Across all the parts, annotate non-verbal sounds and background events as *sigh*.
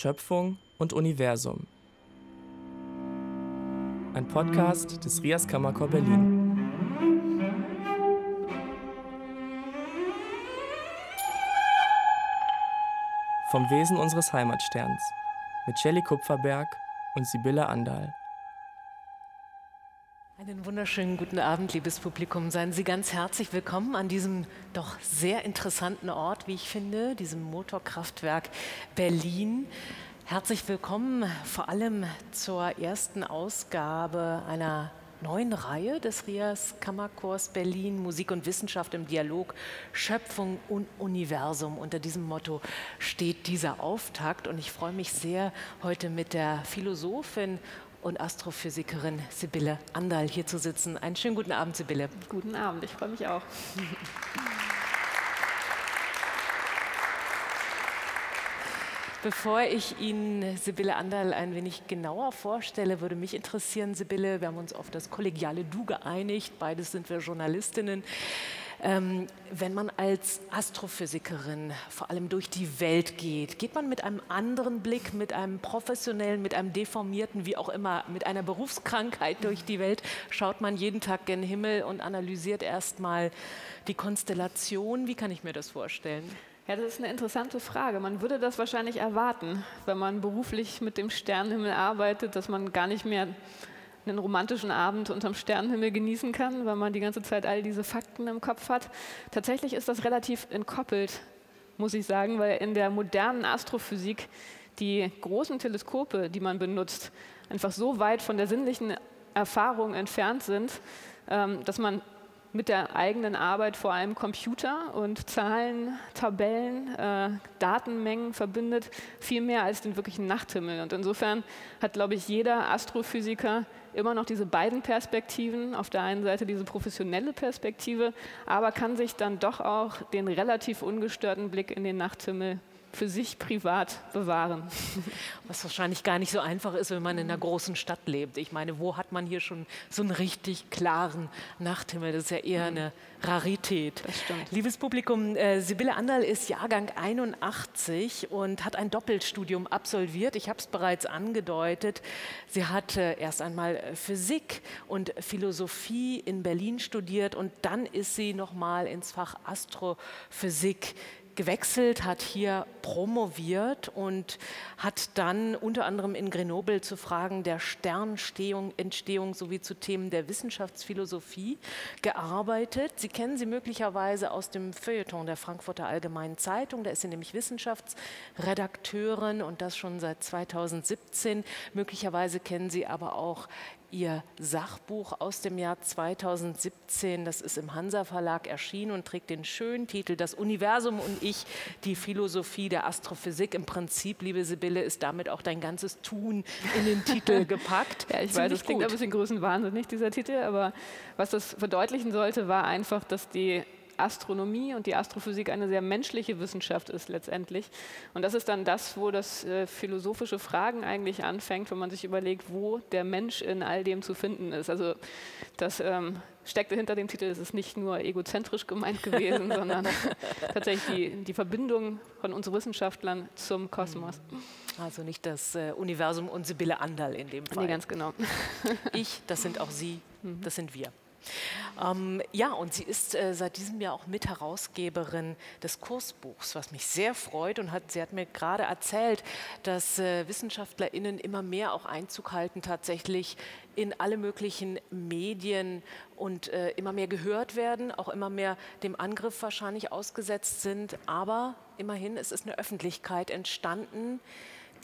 Schöpfung und Universum. Ein Podcast des Rias Kammerchor Berlin. Vom Wesen unseres Heimatsterns mit Shelley Kupferberg und Sibylle Andal. Einen wunderschönen guten Abend, liebes Publikum. Seien Sie ganz herzlich willkommen an diesem doch sehr interessanten Ort, wie ich finde, diesem Motorkraftwerk Berlin. Herzlich willkommen vor allem zur ersten Ausgabe einer neuen Reihe des Rias Kammerchors Berlin Musik und Wissenschaft im Dialog Schöpfung und Universum. Unter diesem Motto steht dieser Auftakt und ich freue mich sehr, heute mit der Philosophin und Astrophysikerin Sibylle Andal hier zu sitzen. Einen schönen guten Abend, Sibylle. Guten Abend, ich freue mich auch. Bevor ich Ihnen Sibylle Andal ein wenig genauer vorstelle, würde mich interessieren, Sibylle, wir haben uns auf das kollegiale Du geeinigt, beides sind wir Journalistinnen. Ähm, wenn man als Astrophysikerin vor allem durch die Welt geht, geht man mit einem anderen Blick, mit einem professionellen, mit einem deformierten, wie auch immer, mit einer Berufskrankheit durch die Welt, schaut man jeden Tag gen Himmel und analysiert erstmal die Konstellation. Wie kann ich mir das vorstellen? Ja, das ist eine interessante Frage. Man würde das wahrscheinlich erwarten, wenn man beruflich mit dem Sternenhimmel arbeitet, dass man gar nicht mehr einen romantischen Abend unterm Sternenhimmel genießen kann, weil man die ganze Zeit all diese Fakten im Kopf hat. Tatsächlich ist das relativ entkoppelt, muss ich sagen, weil in der modernen Astrophysik die großen Teleskope, die man benutzt, einfach so weit von der sinnlichen Erfahrung entfernt sind, ähm, dass man mit der eigenen Arbeit vor allem Computer und Zahlen, Tabellen, äh, Datenmengen verbindet, viel mehr als den wirklichen Nachthimmel. Und insofern hat, glaube ich, jeder Astrophysiker immer noch diese beiden Perspektiven. Auf der einen Seite diese professionelle Perspektive, aber kann sich dann doch auch den relativ ungestörten Blick in den Nachthimmel für sich privat bewahren. Was wahrscheinlich gar nicht so einfach ist, wenn man in einer großen Stadt lebt. Ich meine, wo hat man hier schon so einen richtig klaren Nachthimmel? Das ist ja eher eine Rarität. Das stimmt. Liebes Publikum, äh, Sibylle Anderl ist Jahrgang 81 und hat ein Doppelstudium absolviert. Ich habe es bereits angedeutet. Sie hat äh, erst einmal Physik und Philosophie in Berlin studiert und dann ist sie nochmal ins Fach Astrophysik gewechselt, hat hier promoviert und hat dann unter anderem in Grenoble zu Fragen der Sternentstehung Entstehung sowie zu Themen der Wissenschaftsphilosophie gearbeitet. Sie kennen sie möglicherweise aus dem Feuilleton der Frankfurter Allgemeinen Zeitung. Da ist sie nämlich Wissenschaftsredakteurin und das schon seit 2017. Möglicherweise kennen Sie aber auch ihr Sachbuch aus dem Jahr 2017. Das ist im Hansa Verlag erschienen und trägt den schönen Titel Das Universum und ich, die Philosophie der Astrophysik. Im Prinzip, liebe Sibylle, ist damit auch dein ganzes Tun in den Titel *laughs* gepackt. ja, ich weiß, das klingt ein bisschen größenwahnsinnig, dieser Titel, aber was das verdeutlichen sollte, war einfach, dass die Astronomie und die Astrophysik eine sehr menschliche Wissenschaft ist letztendlich. Und das ist dann das, wo das äh, philosophische Fragen eigentlich anfängt, wenn man sich überlegt, wo der Mensch in all dem zu finden ist. Also das ähm, steckte hinter dem Titel, es ist nicht nur egozentrisch gemeint gewesen, *laughs* sondern tatsächlich die, die Verbindung von uns Wissenschaftlern zum Kosmos. Also nicht das äh, Universum und Sibylle Andal in dem Fall. Nee, ganz genau. ich, das sind auch Sie, *laughs* das sind wir. Ähm, ja, und sie ist äh, seit diesem Jahr auch Mitherausgeberin des Kursbuchs, was mich sehr freut. Und hat, sie hat mir gerade erzählt, dass äh, WissenschaftlerInnen immer mehr auch Einzug halten, tatsächlich in alle möglichen Medien und äh, immer mehr gehört werden, auch immer mehr dem Angriff wahrscheinlich ausgesetzt sind. Aber immerhin, es ist eine Öffentlichkeit entstanden,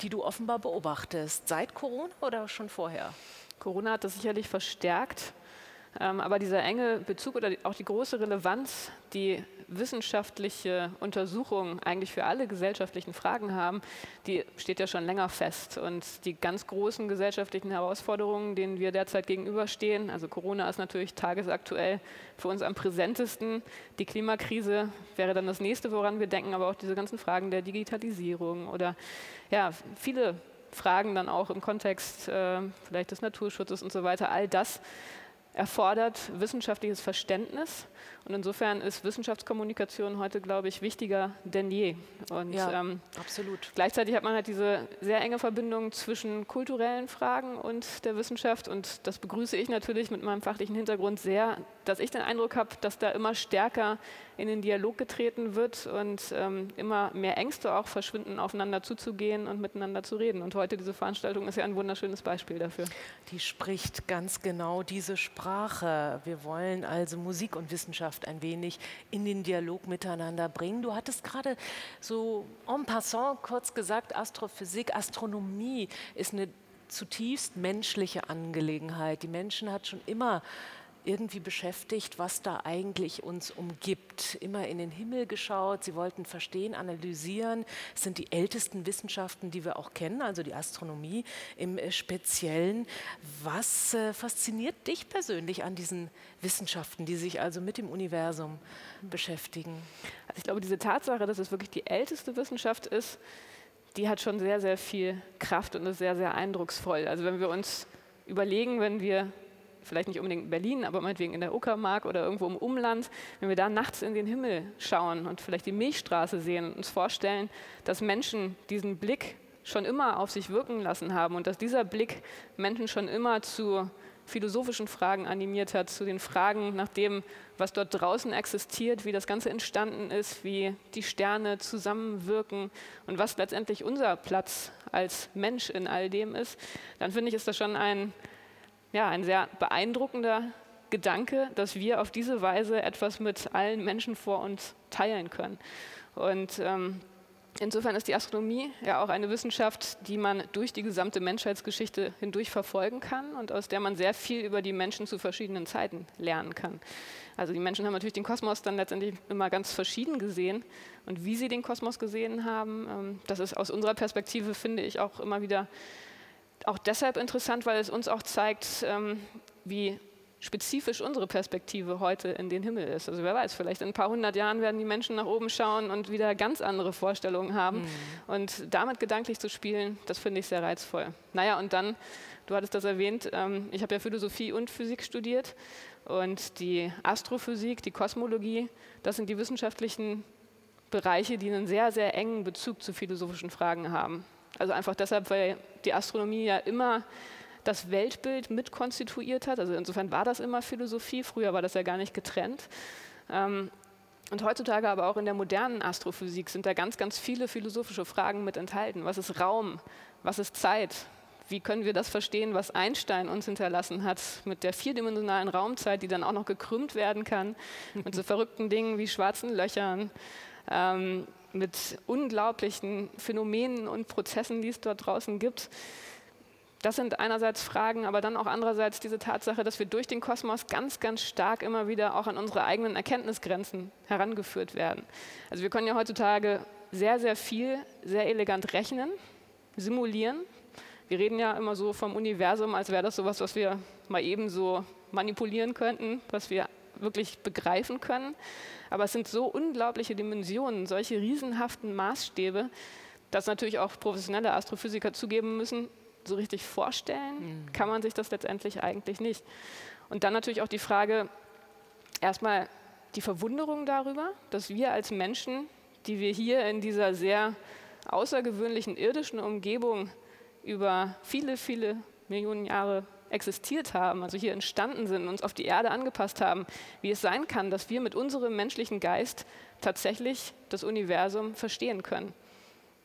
die du offenbar beobachtest. Seit Corona oder schon vorher? Corona hat das sicherlich verstärkt. Ähm, aber dieser enge Bezug oder auch die große Relevanz, die wissenschaftliche Untersuchungen eigentlich für alle gesellschaftlichen Fragen haben, die steht ja schon länger fest. Und die ganz großen gesellschaftlichen Herausforderungen, denen wir derzeit gegenüberstehen, also Corona ist natürlich tagesaktuell für uns am präsentesten. Die Klimakrise wäre dann das nächste, woran wir denken, aber auch diese ganzen Fragen der Digitalisierung oder ja, viele Fragen dann auch im Kontext äh, vielleicht des Naturschutzes und so weiter. All das erfordert wissenschaftliches Verständnis. Und insofern ist Wissenschaftskommunikation heute, glaube ich, wichtiger denn je. Und ja, ähm, absolut. Gleichzeitig hat man halt diese sehr enge Verbindung zwischen kulturellen Fragen und der Wissenschaft. Und das begrüße ich natürlich mit meinem fachlichen Hintergrund sehr, dass ich den Eindruck habe, dass da immer stärker in den Dialog getreten wird und ähm, immer mehr Ängste auch verschwinden, aufeinander zuzugehen und miteinander zu reden. Und heute diese Veranstaltung ist ja ein wunderschönes Beispiel dafür. Die spricht ganz genau diese Sprache. Wir wollen also Musik und Wissenschaft ein wenig in den Dialog miteinander bringen. Du hattest gerade so en passant kurz gesagt, Astrophysik, Astronomie ist eine zutiefst menschliche Angelegenheit. Die Menschen hat schon immer irgendwie beschäftigt, was da eigentlich uns umgibt. Immer in den Himmel geschaut, sie wollten verstehen, analysieren. Es sind die ältesten Wissenschaften, die wir auch kennen, also die Astronomie im äh, Speziellen. Was äh, fasziniert dich persönlich an diesen Wissenschaften, die sich also mit dem Universum beschäftigen? Also ich glaube, diese Tatsache, dass es wirklich die älteste Wissenschaft ist, die hat schon sehr, sehr viel Kraft und ist sehr, sehr eindrucksvoll. Also wenn wir uns überlegen, wenn wir vielleicht nicht unbedingt in Berlin, aber meinetwegen in der Uckermark oder irgendwo im Umland, wenn wir da nachts in den Himmel schauen und vielleicht die Milchstraße sehen und uns vorstellen, dass Menschen diesen Blick schon immer auf sich wirken lassen haben und dass dieser Blick Menschen schon immer zu philosophischen Fragen animiert hat, zu den Fragen nach dem, was dort draußen existiert, wie das Ganze entstanden ist, wie die Sterne zusammenwirken und was letztendlich unser Platz als Mensch in all dem ist, dann finde ich, ist das schon ein ja, ein sehr beeindruckender Gedanke, dass wir auf diese Weise etwas mit allen Menschen vor uns teilen können. Und ähm, insofern ist die Astronomie ja auch eine Wissenschaft, die man durch die gesamte Menschheitsgeschichte hindurch verfolgen kann und aus der man sehr viel über die Menschen zu verschiedenen Zeiten lernen kann. Also die Menschen haben natürlich den Kosmos dann letztendlich immer ganz verschieden gesehen. Und wie sie den Kosmos gesehen haben, ähm, das ist aus unserer Perspektive, finde ich, auch immer wieder auch deshalb interessant, weil es uns auch zeigt, ähm, wie spezifisch unsere Perspektive heute in den Himmel ist. Also wer weiß, vielleicht in ein paar hundert Jahren werden die Menschen nach oben schauen und wieder ganz andere Vorstellungen haben. Mhm. Und damit gedanklich zu spielen, das finde ich sehr reizvoll. Naja, und dann, du hattest das erwähnt, ähm, ich habe ja Philosophie und Physik studiert. Und die Astrophysik, die Kosmologie, das sind die wissenschaftlichen Bereiche, die einen sehr, sehr engen Bezug zu philosophischen Fragen haben. Also einfach deshalb, weil die Astronomie ja immer das Weltbild mitkonstituiert hat. Also insofern war das immer Philosophie. Früher war das ja gar nicht getrennt. Ähm, und heutzutage aber auch in der modernen Astrophysik sind da ganz, ganz viele philosophische Fragen mit enthalten. Was ist Raum? Was ist Zeit? Wie können wir das verstehen, was Einstein uns hinterlassen hat mit der vierdimensionalen Raumzeit, die dann auch noch gekrümmt werden kann, mit so *laughs* verrückten Dingen wie schwarzen Löchern, ähm, mit unglaublichen Phänomenen und Prozessen, die es dort draußen gibt. Das sind einerseits Fragen, aber dann auch andererseits diese Tatsache, dass wir durch den Kosmos ganz, ganz stark immer wieder auch an unsere eigenen Erkenntnisgrenzen herangeführt werden. Also wir können ja heutzutage sehr, sehr viel, sehr elegant rechnen, simulieren. Wir reden ja immer so vom Universum, als wäre das sowas, was wir mal eben so manipulieren könnten, was wir wirklich begreifen können. Aber es sind so unglaubliche Dimensionen, solche riesenhaften Maßstäbe, dass natürlich auch professionelle Astrophysiker zugeben müssen, so richtig vorstellen mhm. kann man sich das letztendlich eigentlich nicht. Und dann natürlich auch die Frage, erstmal die Verwunderung darüber, dass wir als Menschen, die wir hier in dieser sehr außergewöhnlichen irdischen Umgebung über viele, viele Millionen Jahre existiert haben, also hier entstanden sind, uns auf die Erde angepasst haben, wie es sein kann, dass wir mit unserem menschlichen Geist tatsächlich das Universum verstehen können.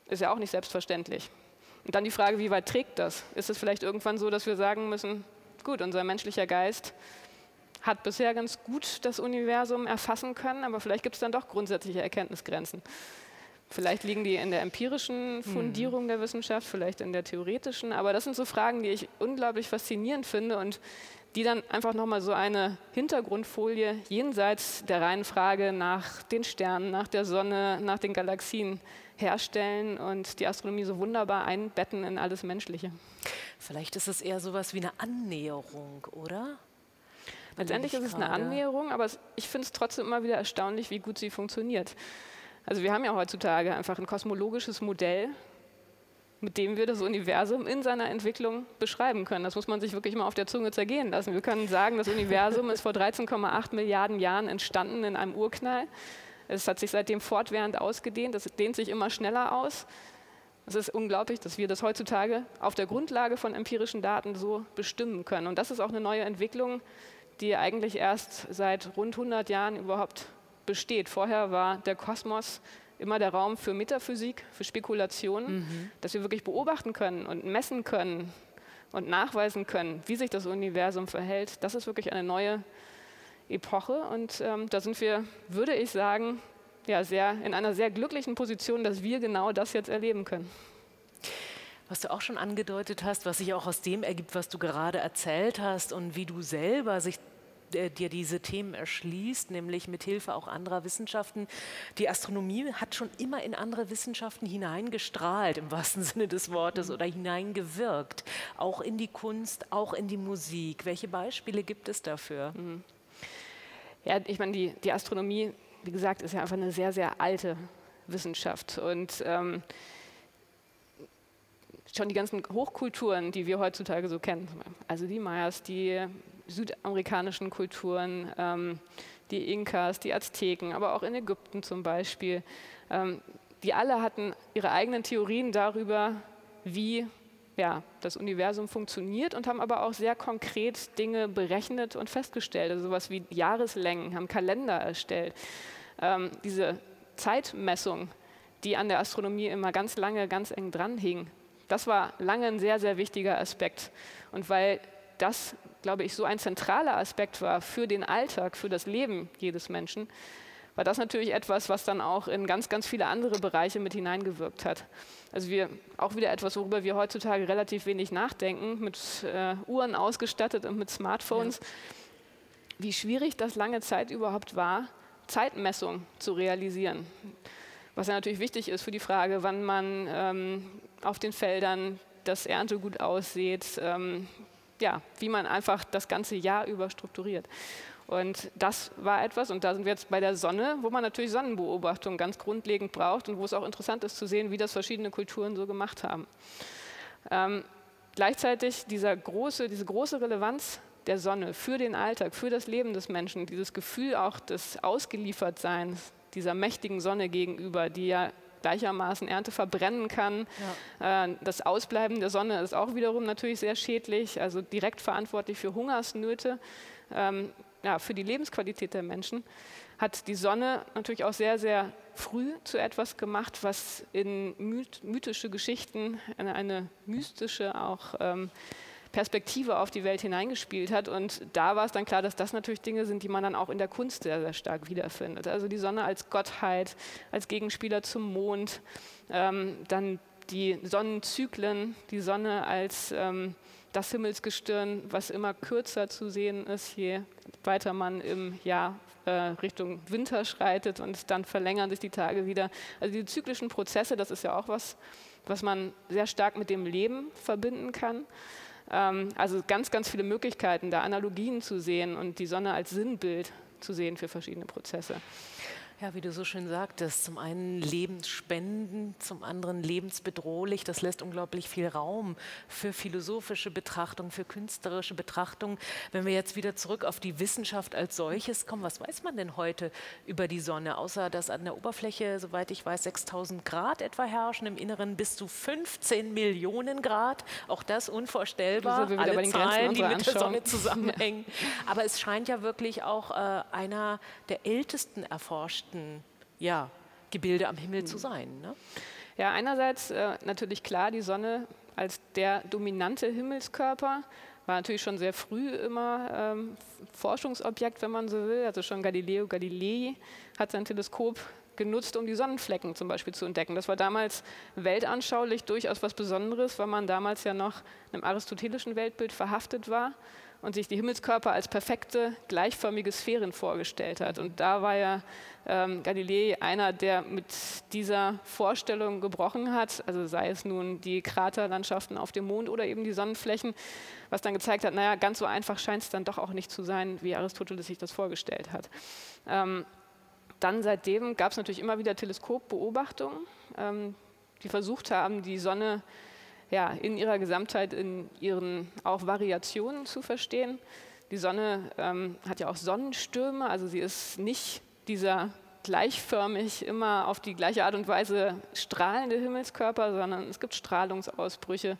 Ist ja auch nicht selbstverständlich. Und dann die Frage, wie weit trägt das? Ist es vielleicht irgendwann so, dass wir sagen müssen, gut, unser menschlicher Geist hat bisher ganz gut das Universum erfassen können, aber vielleicht gibt es dann doch grundsätzliche Erkenntnisgrenzen. Vielleicht liegen die in der empirischen mhm. Fundierung der Wissenschaft, vielleicht in der theoretischen, aber das sind so Fragen, die ich unglaublich faszinierend finde und die dann einfach nochmal so eine Hintergrundfolie jenseits der reinen Frage nach den Sternen, nach der Sonne, nach den Galaxien herstellen und die Astronomie so wunderbar einbetten in alles Menschliche. Vielleicht ist es eher so etwas wie eine Annäherung, oder? Letztendlich ist es eine Annäherung, aber ich finde es trotzdem immer wieder erstaunlich, wie gut sie funktioniert. Also wir haben ja heutzutage einfach ein kosmologisches Modell, mit dem wir das Universum in seiner Entwicklung beschreiben können. Das muss man sich wirklich mal auf der Zunge zergehen lassen. Wir können sagen, das Universum ist vor 13,8 Milliarden Jahren entstanden in einem Urknall. Es hat sich seitdem fortwährend ausgedehnt, es dehnt sich immer schneller aus. Es ist unglaublich, dass wir das heutzutage auf der Grundlage von empirischen Daten so bestimmen können. Und das ist auch eine neue Entwicklung, die eigentlich erst seit rund 100 Jahren überhaupt besteht. Vorher war der Kosmos immer der Raum für Metaphysik, für Spekulationen, mhm. dass wir wirklich beobachten können und messen können und nachweisen können, wie sich das Universum verhält. Das ist wirklich eine neue Epoche und ähm, da sind wir, würde ich sagen, ja, sehr, in einer sehr glücklichen Position, dass wir genau das jetzt erleben können. Was du auch schon angedeutet hast, was sich auch aus dem ergibt, was du gerade erzählt hast und wie du selber sich äh, dir diese Themen erschließt, nämlich mit Hilfe auch anderer Wissenschaften. Die Astronomie hat schon immer in andere Wissenschaften hineingestrahlt, im wahrsten *laughs* Sinne des Wortes, oder hineingewirkt, auch in die Kunst, auch in die Musik. Welche Beispiele gibt es dafür? Mhm. Ja, ich meine, die, die Astronomie, wie gesagt, ist ja einfach eine sehr, sehr alte Wissenschaft. Und ähm, schon die ganzen Hochkulturen, die wir heutzutage so kennen, also die Mayas, die südamerikanischen Kulturen, ähm, die Inkas, die Azteken, aber auch in Ägypten zum Beispiel, ähm, die alle hatten ihre eigenen Theorien darüber, wie ja, das Universum funktioniert und haben aber auch sehr konkret Dinge berechnet und festgestellt. Also sowas wie Jahreslängen, haben Kalender erstellt. Ähm, diese Zeitmessung, die an der Astronomie immer ganz lange, ganz eng dran hing, das war lange ein sehr, sehr wichtiger Aspekt. Und weil das, glaube ich, so ein zentraler Aspekt war für den Alltag, für das Leben jedes Menschen, war das natürlich etwas, was dann auch in ganz, ganz viele andere Bereiche mit hineingewirkt hat. Also wir auch wieder etwas, worüber wir heutzutage relativ wenig nachdenken, mit äh, Uhren ausgestattet und mit Smartphones, ja. wie schwierig das lange Zeit überhaupt war, Zeitmessung zu realisieren. Was ja natürlich wichtig ist für die Frage, wann man ähm, auf den Feldern das Erntegut aussieht, ähm, ja, wie man einfach das ganze Jahr über strukturiert. Und das war etwas, und da sind wir jetzt bei der Sonne, wo man natürlich Sonnenbeobachtung ganz grundlegend braucht und wo es auch interessant ist zu sehen, wie das verschiedene Kulturen so gemacht haben. Ähm, gleichzeitig große, diese große Relevanz der Sonne für den Alltag, für das Leben des Menschen, dieses Gefühl auch des Ausgeliefertseins dieser mächtigen Sonne gegenüber, die ja gleichermaßen Ernte verbrennen kann. Ja. Äh, das Ausbleiben der Sonne ist auch wiederum natürlich sehr schädlich, also direkt verantwortlich für Hungersnöte. Ähm, ja, für die Lebensqualität der Menschen, hat die Sonne natürlich auch sehr, sehr früh zu etwas gemacht, was in mythische Geschichten, eine, eine mystische auch ähm, Perspektive auf die Welt hineingespielt hat. Und da war es dann klar, dass das natürlich Dinge sind, die man dann auch in der Kunst sehr, sehr stark wiederfindet. Also die Sonne als Gottheit, als Gegenspieler zum Mond, ähm, dann die Sonnenzyklen, die Sonne als ähm, das Himmelsgestirn, was immer kürzer zu sehen ist, je weiter man im Jahr äh, Richtung Winter schreitet und dann verlängern sich die Tage wieder. Also die zyklischen Prozesse, das ist ja auch was, was man sehr stark mit dem Leben verbinden kann. Ähm, also ganz, ganz viele Möglichkeiten, da Analogien zu sehen und die Sonne als Sinnbild zu sehen für verschiedene Prozesse. Ja, wie du so schön sagtest, zum einen lebensspendend, zum anderen lebensbedrohlich. Das lässt unglaublich viel Raum für philosophische Betrachtung, für künstlerische Betrachtung. Wenn wir jetzt wieder zurück auf die Wissenschaft als solches kommen, was weiß man denn heute über die Sonne? Außer dass an der Oberfläche, soweit ich weiß, 6000 Grad etwa herrschen, im Inneren bis zu 15 Millionen Grad. Auch das unvorstellbar. So Alle Zahlen, die mit der Sonne *laughs* zusammenhängen. Aber es scheint ja wirklich auch äh, einer der ältesten erforschten perfekten ja, Gebilde am Himmel zu sein. Ne? Ja, einerseits äh, natürlich klar, die Sonne als der dominante Himmelskörper war natürlich schon sehr früh immer ähm, Forschungsobjekt, wenn man so will. Also schon Galileo Galilei hat sein Teleskop genutzt, um die Sonnenflecken zum Beispiel zu entdecken. Das war damals weltanschaulich durchaus was Besonderes, weil man damals ja noch einem aristotelischen Weltbild verhaftet war und sich die Himmelskörper als perfekte, gleichförmige Sphären vorgestellt hat. Und da war ja ähm, Galilei einer, der mit dieser Vorstellung gebrochen hat, also sei es nun die Kraterlandschaften auf dem Mond oder eben die Sonnenflächen, was dann gezeigt hat, naja, ganz so einfach scheint es dann doch auch nicht zu sein, wie Aristoteles sich das vorgestellt hat. Ähm, dann seitdem gab es natürlich immer wieder Teleskopbeobachtungen, ähm, die versucht haben, die Sonne ja, in ihrer Gesamtheit, in ihren auch Variationen zu verstehen. Die Sonne ähm, hat ja auch Sonnenstürme, also sie ist nicht dieser gleichförmig immer auf die gleiche Art und Weise strahlende Himmelskörper, sondern es gibt Strahlungsausbrüche,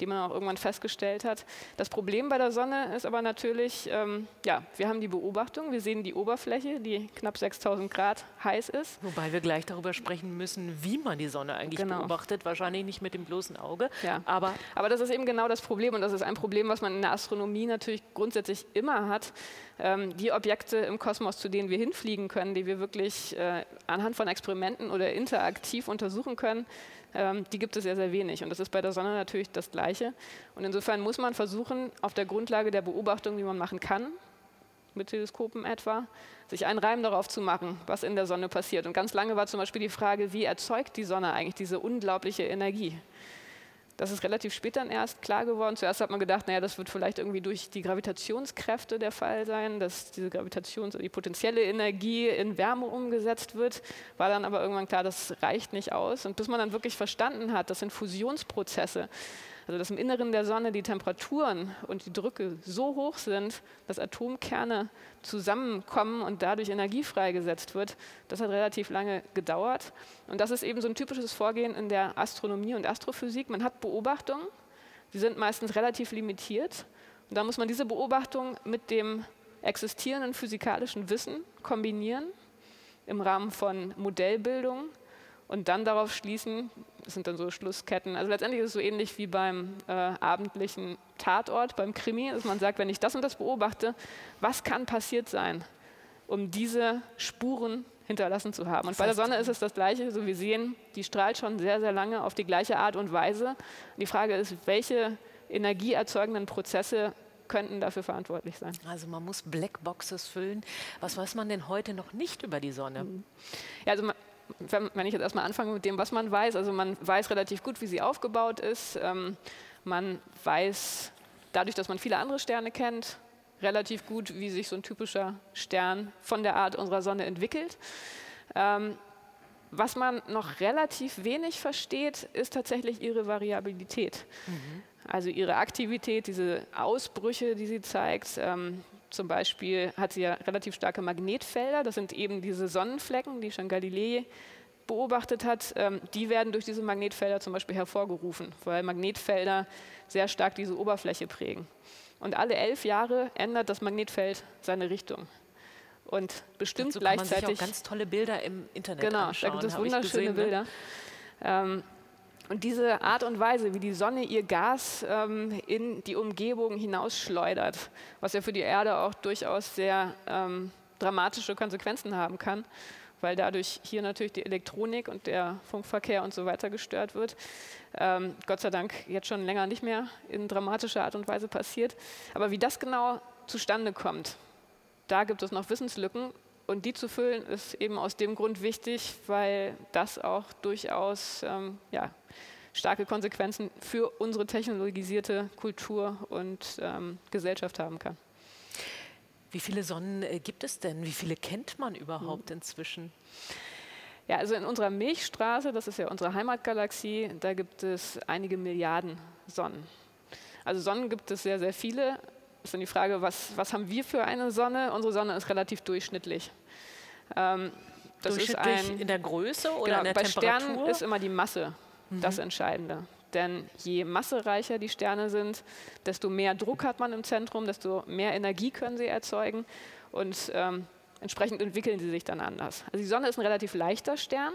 die man auch irgendwann festgestellt hat. Das Problem bei der Sonne ist aber natürlich, ähm, ja, wir haben die Beobachtung, wir sehen die Oberfläche, die knapp 6000 Grad heiß ist. Wobei wir gleich darüber sprechen müssen, wie man die Sonne eigentlich genau. beobachtet. Wahrscheinlich nicht mit dem bloßen Auge. Ja. Aber, aber das ist eben genau das Problem und das ist ein Problem, was man in der Astronomie natürlich grundsätzlich immer hat. Ähm, die Objekte im Kosmos, zu denen wir hinfliegen können, die wir wirklich äh, anhand von Experimenten oder interaktiv untersuchen können, ähm, die gibt es sehr, sehr wenig. Und das ist bei der Sonne natürlich das Gleiche. Und insofern muss man versuchen, auf der Grundlage der Beobachtung, die man machen kann, mit Teleskopen etwa, sich einen Reim darauf zu machen, was in der Sonne passiert. Und ganz lange war zum Beispiel die Frage, wie erzeugt die Sonne eigentlich diese unglaubliche Energie? Das ist relativ spät dann erst klar geworden. Zuerst hat man gedacht, naja, das wird vielleicht irgendwie durch die Gravitationskräfte der Fall sein, dass diese Gravitations-, die potenzielle Energie in Wärme umgesetzt wird. War dann aber irgendwann klar, das reicht nicht aus. Und bis man dann wirklich verstanden hat, das sind Fusionsprozesse, also dass im Inneren der Sonne die Temperaturen und die Drücke so hoch sind, dass Atomkerne zusammenkommen und dadurch Energie freigesetzt wird, das hat relativ lange gedauert. Und das ist eben so ein typisches Vorgehen in der Astronomie und Astrophysik. Man hat Beobachtungen, die sind meistens relativ limitiert. Und da muss man diese Beobachtung mit dem existierenden physikalischen Wissen kombinieren im Rahmen von Modellbildung und dann darauf schließen, das sind dann so Schlussketten. Also letztendlich ist es so ähnlich wie beim äh, abendlichen Tatort, beim Krimi, dass man sagt, wenn ich das und das beobachte, was kann passiert sein, um diese Spuren hinterlassen zu haben. Und bei der Sonne ist es das Gleiche. So wir sehen, die strahlt schon sehr, sehr lange auf die gleiche Art und Weise. Und die Frage ist, welche energieerzeugenden Prozesse könnten dafür verantwortlich sein. Also man muss Blackboxes füllen. Was weiß man denn heute noch nicht über die Sonne? Ja, also man, wenn ich jetzt erstmal anfange mit dem, was man weiß, also man weiß relativ gut, wie sie aufgebaut ist. Ähm, man weiß dadurch, dass man viele andere Sterne kennt, relativ gut, wie sich so ein typischer Stern von der Art unserer Sonne entwickelt. Ähm, was man noch relativ wenig versteht, ist tatsächlich ihre Variabilität. Mhm. Also ihre Aktivität, diese Ausbrüche, die sie zeigt. Ähm, zum Beispiel hat sie ja relativ starke Magnetfelder. Das sind eben diese Sonnenflecken, die schon Galilei beobachtet hat. Ähm, die werden durch diese Magnetfelder zum Beispiel hervorgerufen, weil Magnetfelder sehr stark diese Oberfläche prägen. Und alle elf Jahre ändert das Magnetfeld seine Richtung. Und bestimmt Dazu gleichzeitig. Kann man sich auch ganz tolle Bilder im Internet genau, anschauen. Da gibt es wunderschöne gesehen, ne? Bilder. Ne? Und diese Art und Weise, wie die Sonne ihr Gas ähm, in die Umgebung hinausschleudert, was ja für die Erde auch durchaus sehr ähm, dramatische Konsequenzen haben kann, weil dadurch hier natürlich die Elektronik und der Funkverkehr und so weiter gestört wird. Ähm, Gott sei Dank jetzt schon länger nicht mehr in dramatischer Art und Weise passiert. Aber wie das genau zustande kommt, da gibt es noch Wissenslücken und die zu füllen, ist eben aus dem Grund wichtig, weil das auch durchaus ähm, ja, starke Konsequenzen für unsere technologisierte Kultur und ähm, Gesellschaft haben kann. Wie viele Sonnen äh, gibt es denn? Wie viele kennt man überhaupt mhm. inzwischen? Ja, also in unserer Milchstraße, das ist ja unsere Heimatgalaxie, da gibt es einige Milliarden Sonnen. Also Sonnen gibt es sehr, sehr viele, ist dann die Frage, was, was haben wir für eine Sonne? Unsere Sonne ist relativ durchschnittlich. Ähm, das durchschnittlich ist ein, in der Größe oder genau, in der bei Temperatur? Sternen ist immer die Masse mhm. das Entscheidende. Denn je massereicher die Sterne sind, desto mehr Druck hat man im Zentrum, desto mehr Energie können sie erzeugen und ähm, entsprechend entwickeln sie sich dann anders. Also die Sonne ist ein relativ leichter Stern,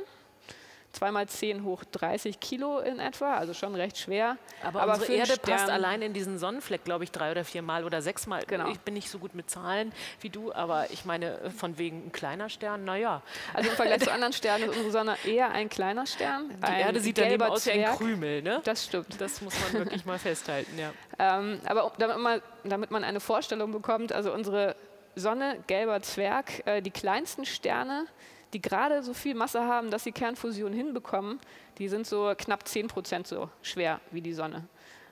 zweimal 10 hoch 30 Kilo in etwa, also schon recht schwer. Aber, aber unsere Erde Stern passt allein in diesen Sonnenfleck, glaube ich, drei oder vier Mal oder sechs Mal. Genau. Ich bin nicht so gut mit Zahlen wie du, aber ich meine, von wegen ein kleiner Stern, naja. Also im Vergleich zu anderen Sternen ist unsere Sonne eher ein kleiner Stern. Die ein Erde sieht daneben aus wie ein Krümel, ne? Das stimmt. Das muss man wirklich mal festhalten, ja. *laughs* Ähm, aber damit man, damit man eine Vorstellung bekommt, also unsere Sonne, gelber Zwerg, äh, die kleinsten Sterne, die gerade so viel Masse haben, dass sie Kernfusion hinbekommen, die sind so knapp 10 Prozent so schwer wie die Sonne.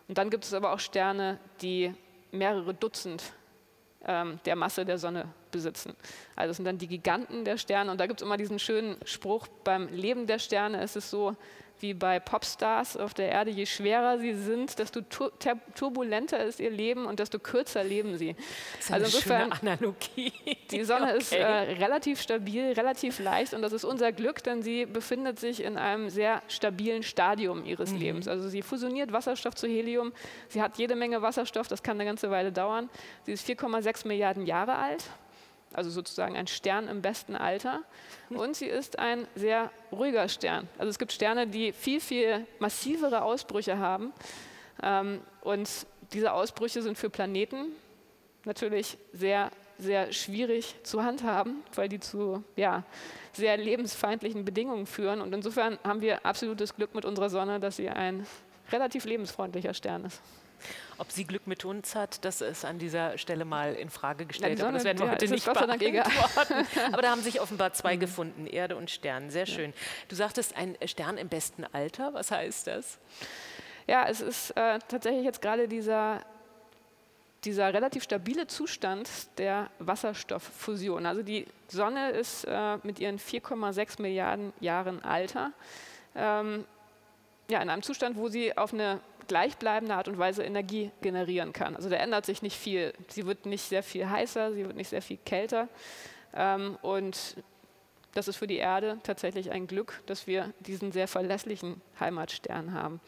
Und dann gibt es aber auch Sterne, die mehrere Dutzend ähm, der Masse der Sonne besitzen. Also das sind dann die Giganten der Sterne. Und da gibt es immer diesen schönen Spruch, beim Leben der Sterne ist es so, wie bei Popstars auf der Erde, je schwerer sie sind, desto turbulenter ist ihr Leben und desto kürzer leben sie. Das ist also insofern, schöne Analogie. *laughs* Die Sonne okay. ist äh, relativ stabil, relativ leicht und das ist unser Glück, denn sie befindet sich in einem sehr stabilen Stadium ihres mhm. Lebens. Also sie fusioniert Wasserstoff zu Helium, sie hat jede Menge Wasserstoff, das kann eine ganze Weile dauern. Sie ist 4,6 Milliarden Jahre alt also sozusagen ein Stern im besten Alter. Und sie ist ein sehr ruhiger Stern. Also es gibt Sterne, die viel, viel massivere Ausbrüche haben. Ähm, und diese Ausbrüche sind für Planeten natürlich sehr, sehr schwierig zu handhaben, weil die zu ja, sehr lebensfeindlichen Bedingungen führen. Und insofern haben wir absolutes Glück mit unserer Sonne, dass sie ein relativ lebensfreundlicher Stern ist. Ob sie Glück mit uns hat, das ist an dieser Stelle mal in Frage gestellt. aber das werden wir ja, heute nicht beantworten. aber da haben sich offenbar zwei mhm. gefunden, Erde und Stern. Sehr schön. Du sagtest, ein Stern im besten Alter. Was heißt das? Ja, es ist äh, tatsächlich jetzt gerade dieser dieser relativ stabile Zustand der Wasserstofffusion. Also die Sonne ist äh, mit ihren 4,6 Milliarden Jahren Alter ähm, ja, in einem Zustand, wo sie auf eine gleichbleibende Art und Weise Energie generieren kann. Also da ändert sich nicht viel. Sie wird nicht sehr viel heißer, sie wird nicht sehr viel kälter. Ähm, und das ist für die Erde tatsächlich ein Glück, dass wir diesen sehr verlässlichen Heimatstern haben.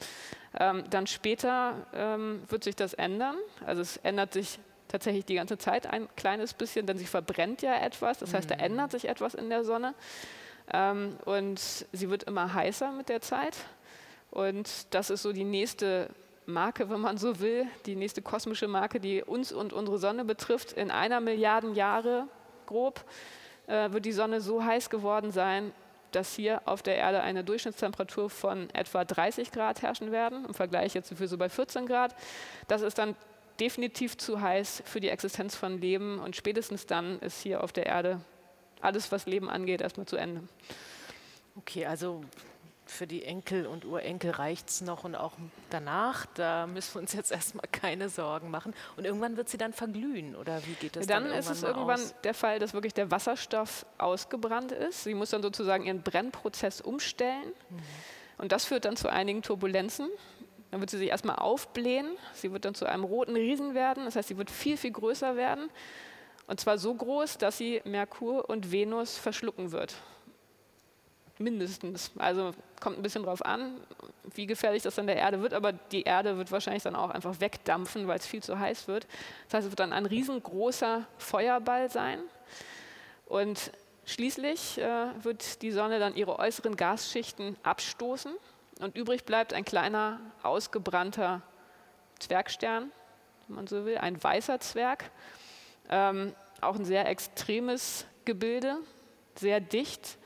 Ähm, dann später ähm, wird sich das ändern. Also es ändert sich tatsächlich die ganze Zeit ein kleines bisschen, denn sie verbrennt ja etwas. Das heißt, da mhm. ändert sich etwas in der Sonne. Und sie wird immer heißer mit der Zeit. Und das ist so die nächste Marke, wenn man so will, die nächste kosmische Marke, die uns und unsere Sonne betrifft. In einer Milliarde Jahre grob äh, wird die Sonne so heiß geworden sein, dass hier auf der Erde eine Durchschnittstemperatur von etwa 30 Grad herrschen werden. Im Vergleich jetzt für so bei 14 Grad. Das ist dann definitiv zu heiß für die Existenz von Leben und spätestens dann ist hier auf der Erde alles, was Leben angeht, erstmal zu Ende. Okay, also für die Enkel und Urenkel reicht es noch und auch danach, da müssen wir uns jetzt erstmal keine Sorgen machen. Und irgendwann wird sie dann verglühen oder wie geht das dann? Dann ist es irgendwann aus? der Fall, dass wirklich der Wasserstoff ausgebrannt ist. Sie muss dann sozusagen ihren Brennprozess umstellen mhm. und das führt dann zu einigen Turbulenzen. Dann wird sie sich erstmal aufblähen, sie wird dann zu einem roten Riesen werden, das heißt, sie wird viel, viel größer werden. Und zwar so groß, dass sie Merkur und Venus verschlucken wird mindestens. Also kommt ein bisschen drauf an, wie gefährlich das an der Erde wird, aber die Erde wird wahrscheinlich dann auch einfach wegdampfen, weil es viel zu heiß wird. Das heißt, es wird dann ein riesengroßer Feuerball sein. Und schließlich äh, wird die Sonne dann ihre äußeren Gasschichten abstoßen und übrig bleibt ein kleiner, ausgebrannter Zwergstern, wenn man so will, ein weißer Zwerg. Ähm, auch ein sehr extremes Gebilde, sehr dicht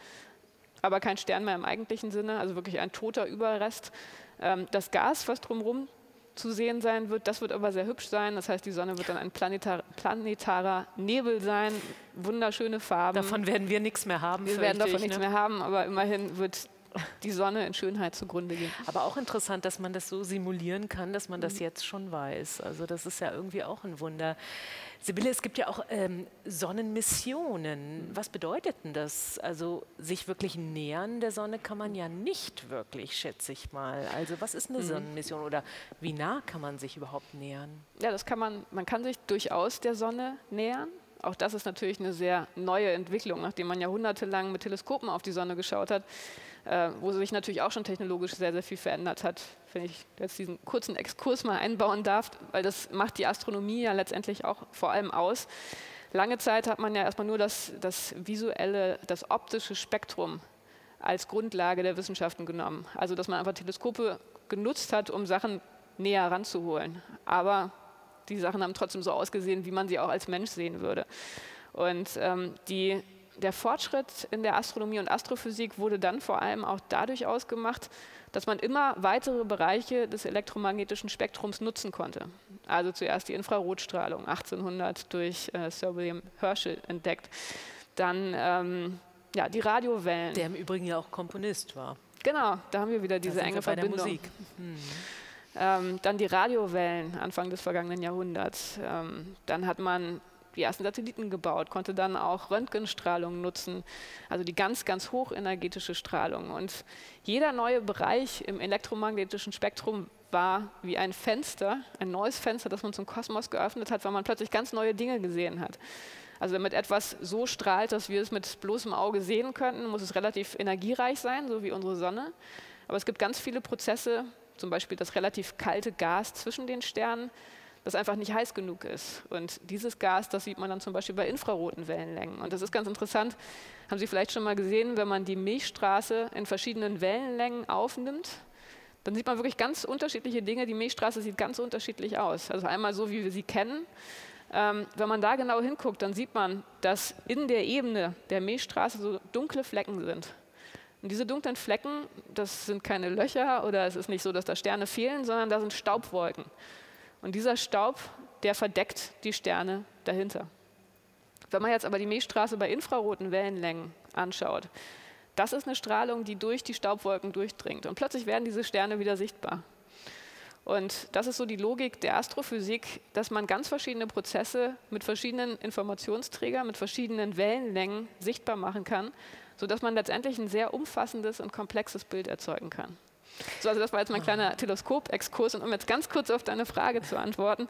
aber kein Stern mehr im eigentlichen Sinne, also wirklich ein toter Überrest. Ähm, das Gas, was drumherum zu sehen sein wird, das wird aber sehr hübsch sein. Das heißt, die Sonne wird dann ein planetar planetarer Nebel sein, wunderschöne Farben. Davon werden wir nichts mehr haben. Wir werden davon ich, nichts ne? mehr haben, aber immerhin wird die Sonne in Schönheit zugrunde gehen. Aber auch interessant, dass man das so simulieren kann, dass man das mhm. jetzt schon weiß. Also das ist ja irgendwie auch ein Wunder. Sibylle, es gibt ja auch ähm, Sonnenmissionen. Was bedeutet denn das? Also sich wirklich nähern der Sonne kann man ja nicht wirklich, schätze ich mal. Also was ist eine mhm. Sonnenmission oder wie nah kann man sich überhaupt nähern? Ja, das kann man, man kann sich durchaus der Sonne nähern. Auch das ist natürlich eine sehr neue Entwicklung, nachdem man jahrhundertelang mit Teleskopen auf die Sonne geschaut hat äh, wo sich natürlich auch schon technologisch sehr, sehr viel verändert hat. Wenn ich jetzt diesen kurzen Exkurs mal einbauen darf, weil das macht die Astronomie ja letztendlich auch vor allem aus. Lange Zeit hat man ja erstmal nur das, das visuelle, das optische Spektrum als Grundlage der Wissenschaften genommen. Also dass man einfach Teleskope genutzt hat, um Sachen näher ranzuholen. Aber die Sachen haben trotzdem so ausgesehen, wie man sie auch als Mensch sehen würde. Und ähm, die der Fortschritt in der Astronomie und Astrophysik wurde dann vor allem auch dadurch ausgemacht, dass man immer weitere Bereiche des elektromagnetischen Spektrums nutzen konnte. Also zuerst die Infrarotstrahlung, 1800 durch äh, Sir William Herschel entdeckt. Dann ähm, ja, die Radiowellen. Der im Übrigen ja auch Komponist war. Genau, da haben wir wieder diese enge Verbindung. Musik. Hm. Ähm, dann die Radiowellen Anfang des vergangenen Jahrhunderts. Ähm, dann hat man die ersten Satelliten gebaut, konnte dann auch Röntgenstrahlung nutzen, also die ganz, ganz hochenergetische Strahlung. Und jeder neue Bereich im elektromagnetischen Spektrum war wie ein Fenster, ein neues Fenster, das man zum Kosmos geöffnet hat, weil man plötzlich ganz neue Dinge gesehen hat. Also damit etwas so strahlt, dass wir es mit bloßem Auge sehen könnten, muss es relativ energiereich sein, so wie unsere Sonne. Aber es gibt ganz viele Prozesse, zum Beispiel das relativ kalte Gas zwischen den Sternen, das einfach nicht heiß genug ist. Und dieses Gas, das sieht man dann zum Beispiel bei infraroten Wellenlängen. Und das ist ganz interessant, haben Sie vielleicht schon mal gesehen, wenn man die Milchstraße in verschiedenen Wellenlängen aufnimmt, dann sieht man wirklich ganz unterschiedliche Dinge. Die Milchstraße sieht ganz unterschiedlich aus. Also einmal so, wie wir sie kennen. Ähm, wenn man da genau hinguckt, dann sieht man, dass in der Ebene der Milchstraße so dunkle Flecken sind. Und diese dunklen Flecken, das sind keine Löcher oder es ist nicht so, dass da Sterne fehlen, sondern da sind Staubwolken. Und dieser Staub, der verdeckt die Sterne dahinter. Wenn man jetzt aber die Milchstraße bei infraroten Wellenlängen anschaut, das ist eine Strahlung, die durch die Staubwolken durchdringt. Und plötzlich werden diese Sterne wieder sichtbar. Und das ist so die Logik der Astrophysik, dass man ganz verschiedene Prozesse mit verschiedenen Informationsträgern, mit verschiedenen Wellenlängen sichtbar machen kann sodass man letztendlich ein sehr umfassendes und komplexes Bild erzeugen kann. So, also das war jetzt mein kleiner Teleskop-Exkurs und um jetzt ganz kurz auf deine Frage zu antworten.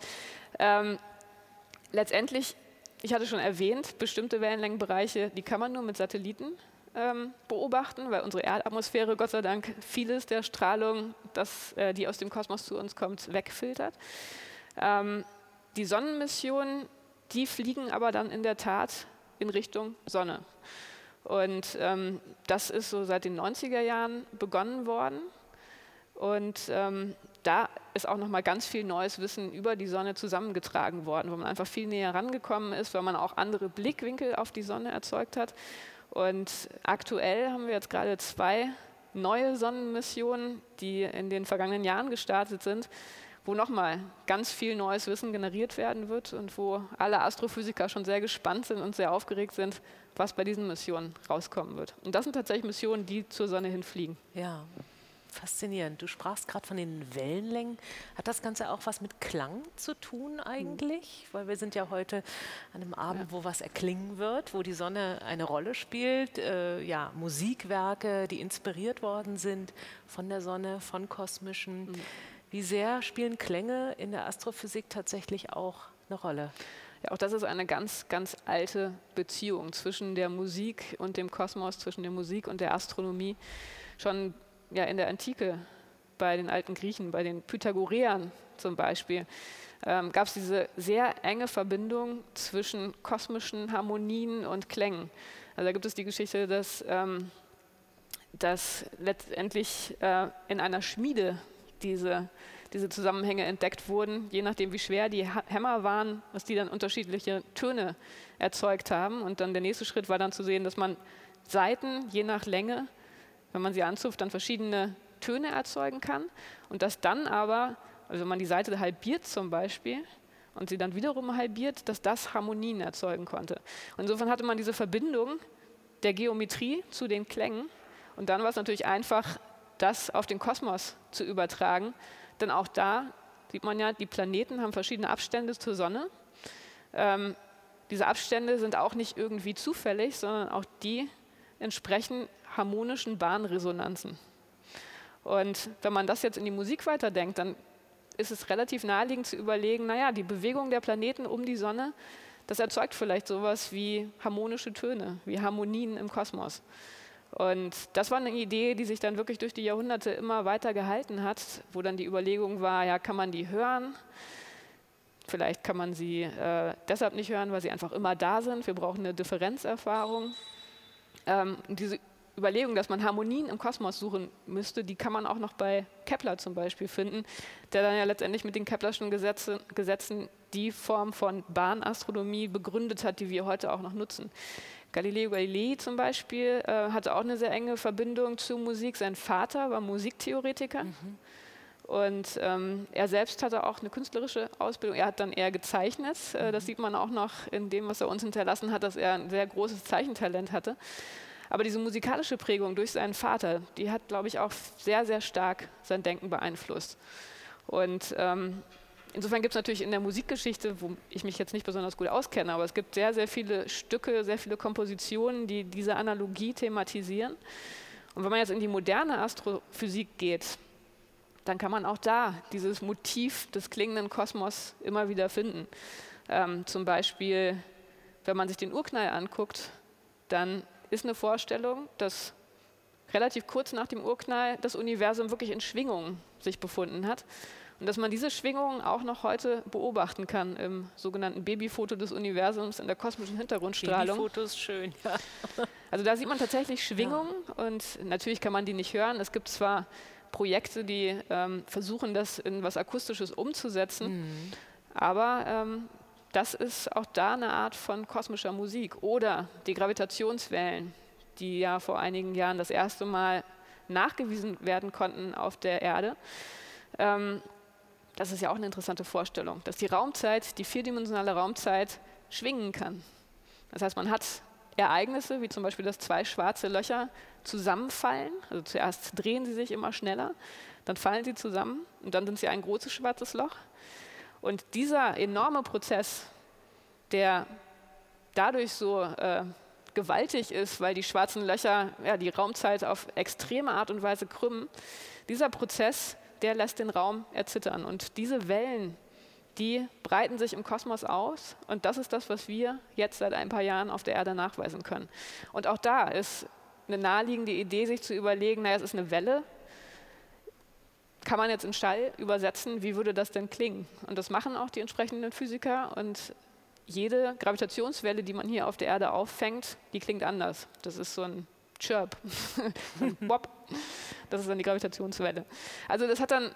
Ähm, letztendlich, ich hatte schon erwähnt, bestimmte Wellenlängenbereiche, die kann man nur mit Satelliten ähm, beobachten, weil unsere Erdatmosphäre Gott sei Dank vieles der Strahlung, das, äh, die aus dem Kosmos zu uns kommt, wegfiltert. Ähm, die Sonnenmissionen, die fliegen aber dann in der Tat in Richtung Sonne. Und ähm, das ist so seit den 90er Jahren begonnen worden. Und ähm, da ist auch nochmal ganz viel neues Wissen über die Sonne zusammengetragen worden, wo man einfach viel näher rangekommen ist, weil man auch andere Blickwinkel auf die Sonne erzeugt hat. Und aktuell haben wir jetzt gerade zwei neue Sonnenmissionen, die in den vergangenen Jahren gestartet sind, wo nochmal ganz viel neues Wissen generiert werden wird und wo alle Astrophysiker schon sehr gespannt sind und sehr aufgeregt sind, was bei diesen Missionen rauskommen wird. Und das sind tatsächlich Missionen, die zur Sonne hinfliegen. Ja, faszinierend. Du sprachst gerade von den Wellenlängen. Hat das Ganze auch was mit Klang zu tun eigentlich? Weil wir sind ja heute an einem Abend, ja. wo was erklingen wird, wo die Sonne eine Rolle spielt. Äh, ja, Musikwerke, die inspiriert worden sind von der Sonne, von kosmischen. Mhm. Wie sehr spielen Klänge in der Astrophysik tatsächlich auch eine Rolle? Ja, auch das ist eine ganz, ganz alte Beziehung zwischen der Musik und dem Kosmos, zwischen der Musik und der Astronomie. Schon ja, in der Antike bei den alten Griechen, bei den Pythagoreern zum Beispiel, ähm, gab es diese sehr enge Verbindung zwischen kosmischen Harmonien und Klängen. Also da gibt es die Geschichte, dass, ähm, dass letztendlich äh, in einer Schmiede diese diese Zusammenhänge entdeckt wurden, je nachdem wie schwer die Hämmer waren, was die dann unterschiedliche Töne erzeugt haben. Und dann der nächste Schritt war dann zu sehen, dass man Saiten je nach Länge, wenn man sie anzupft, dann verschiedene Töne erzeugen kann. Und dass dann aber, also wenn man die Seite halbiert zum Beispiel, und sie dann wiederum halbiert, dass das Harmonien erzeugen konnte. Und insofern hatte man diese Verbindung der Geometrie zu den Klängen. Und dann war es natürlich einfach, das auf den Kosmos zu übertragen denn auch da sieht man ja, die Planeten haben verschiedene Abstände zur Sonne. Ähm, diese Abstände sind auch nicht irgendwie zufällig, sondern auch die entsprechen harmonischen Bahnresonanzen. Und wenn man das jetzt in die Musik weiterdenkt, dann ist es relativ naheliegend zu überlegen, naja, die Bewegung der Planeten um die Sonne, das erzeugt vielleicht sowas wie harmonische Töne, wie Harmonien im Kosmos. Und das war eine Idee, die sich dann wirklich durch die Jahrhunderte immer weiter gehalten hat, wo dann die Überlegung war, ja, kann man die hören? Vielleicht kann man sie äh, deshalb nicht hören, weil sie einfach immer da sind. Wir brauchen eine Differenzerfahrung. Ähm, diese Überlegung, dass man Harmonien im Kosmos suchen müsste, die kann man auch noch bei Kepler zum Beispiel finden, der dann ja letztendlich mit den Keplerschen Gesetze, Gesetzen die Form von Bahnastronomie begründet hat, die wir heute auch noch nutzen. Galileo Galilei zum Beispiel äh, hatte auch eine sehr enge Verbindung zu Musik. Sein Vater war Musiktheoretiker. Mhm. Und ähm, er selbst hatte auch eine künstlerische Ausbildung. Er hat dann eher gezeichnet. Äh, das mhm. sieht man auch noch in dem, was er uns hinterlassen hat, dass er ein sehr großes Zeichentalent hatte. Aber diese musikalische Prägung durch seinen Vater, die hat, glaube ich, auch sehr, sehr stark sein Denken beeinflusst. Und ähm, insofern gibt es natürlich in der Musikgeschichte, wo ich mich jetzt nicht besonders gut auskenne, aber es gibt sehr, sehr viele Stücke, sehr viele Kompositionen, die diese Analogie thematisieren. Und wenn man jetzt in die moderne Astrophysik geht, dann kann man auch da dieses Motiv des klingenden Kosmos immer wieder finden. Ähm, zum Beispiel, wenn man sich den Urknall anguckt, dann ist eine Vorstellung, dass relativ kurz nach dem Urknall das Universum wirklich in Schwingungen sich befunden hat und dass man diese Schwingungen auch noch heute beobachten kann im sogenannten Babyfoto des Universums in der kosmischen Hintergrundstrahlung. Babyfotos schön, ja. *laughs* Also da sieht man tatsächlich Schwingungen ja. und natürlich kann man die nicht hören. Es gibt zwar Projekte, die ähm, versuchen, das in was Akustisches umzusetzen, mhm. aber ähm, das ist auch da eine Art von kosmischer Musik. Oder die Gravitationswellen, die ja vor einigen Jahren das erste Mal nachgewiesen werden konnten auf der Erde. Ähm, das ist ja auch eine interessante Vorstellung, dass die Raumzeit, die vierdimensionale Raumzeit, schwingen kann. Das heißt, man hat Ereignisse, wie zum Beispiel, dass zwei schwarze Löcher zusammenfallen. Also zuerst drehen sie sich immer schneller, dann fallen sie zusammen und dann sind sie ein großes schwarzes Loch. Und dieser enorme Prozess, der dadurch so äh, gewaltig ist, weil die schwarzen Löcher ja, die Raumzeit auf extreme Art und Weise krümmen, dieser Prozess, der lässt den Raum erzittern. Und diese Wellen, die breiten sich im Kosmos aus. Und das ist das, was wir jetzt seit ein paar Jahren auf der Erde nachweisen können. Und auch da ist eine naheliegende Idee, sich zu überlegen, naja, es ist eine Welle. Kann man jetzt in Schall übersetzen, wie würde das denn klingen? Und das machen auch die entsprechenden Physiker. Und jede Gravitationswelle, die man hier auf der Erde auffängt, die klingt anders. Das ist so ein Chirp, *laughs* ein Bob. Das ist dann die Gravitationswelle. Also das hat dann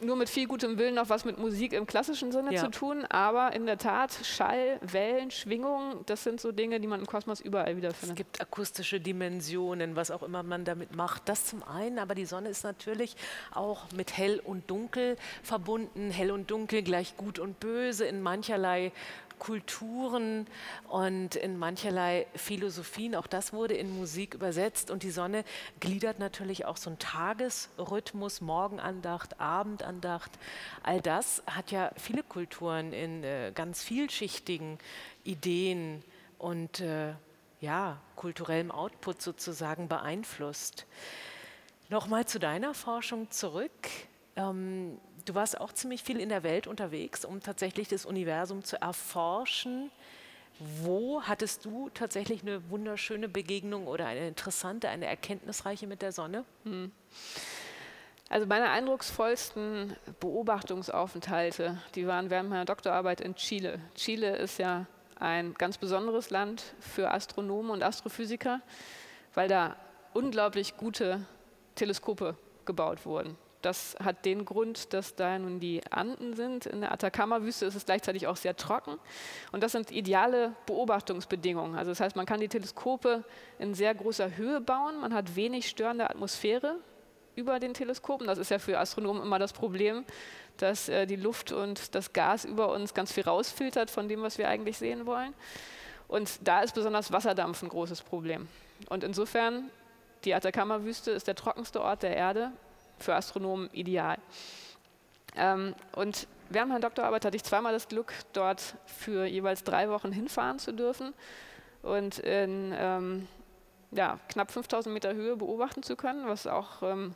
nur mit viel gutem Willen noch was mit Musik im klassischen Sinne ja. zu tun, aber in der Tat Schall, Wellen, Schwingungen, das sind so Dinge, die man im Kosmos überall wiederfindet. Es gibt akustische Dimensionen, was auch immer man damit macht. Das zum einen, aber die Sonne ist natürlich auch mit hell und dunkel verbunden. Hell und dunkel gleich gut und böse in mancherlei Kulturen und in mancherlei Philosophien. Auch das wurde in Musik übersetzt und die Sonne gliedert natürlich auch so einen Tagesrhythmus, Morgenandacht, Abendandacht. All das hat ja viele Kulturen in äh, ganz vielschichtigen Ideen und äh, ja, kulturellem Output sozusagen beeinflusst. Nochmal zu deiner Forschung zurück. Ähm, Du warst auch ziemlich viel in der Welt unterwegs, um tatsächlich das Universum zu erforschen. Wo hattest du tatsächlich eine wunderschöne Begegnung oder eine interessante, eine erkenntnisreiche mit der Sonne? Hm. Also meine eindrucksvollsten Beobachtungsaufenthalte, die waren während meiner Doktorarbeit in Chile. Chile ist ja ein ganz besonderes Land für Astronomen und Astrophysiker, weil da unglaublich gute Teleskope gebaut wurden. Das hat den Grund, dass da nun die Anden sind. In der Atacama-Wüste ist es gleichzeitig auch sehr trocken. Und das sind ideale Beobachtungsbedingungen. Also das heißt, man kann die Teleskope in sehr großer Höhe bauen. Man hat wenig störende Atmosphäre über den Teleskopen. Das ist ja für Astronomen immer das Problem, dass äh, die Luft und das Gas über uns ganz viel rausfiltert von dem, was wir eigentlich sehen wollen. Und da ist besonders Wasserdampf ein großes Problem. Und insofern, die Atacama-Wüste ist der trockenste Ort der Erde für Astronomen ideal. Ähm, und während meiner Doktorarbeit hatte ich zweimal das Glück, dort für jeweils drei Wochen hinfahren zu dürfen und in ähm, ja, knapp 5000 Meter Höhe beobachten zu können, was auch ähm,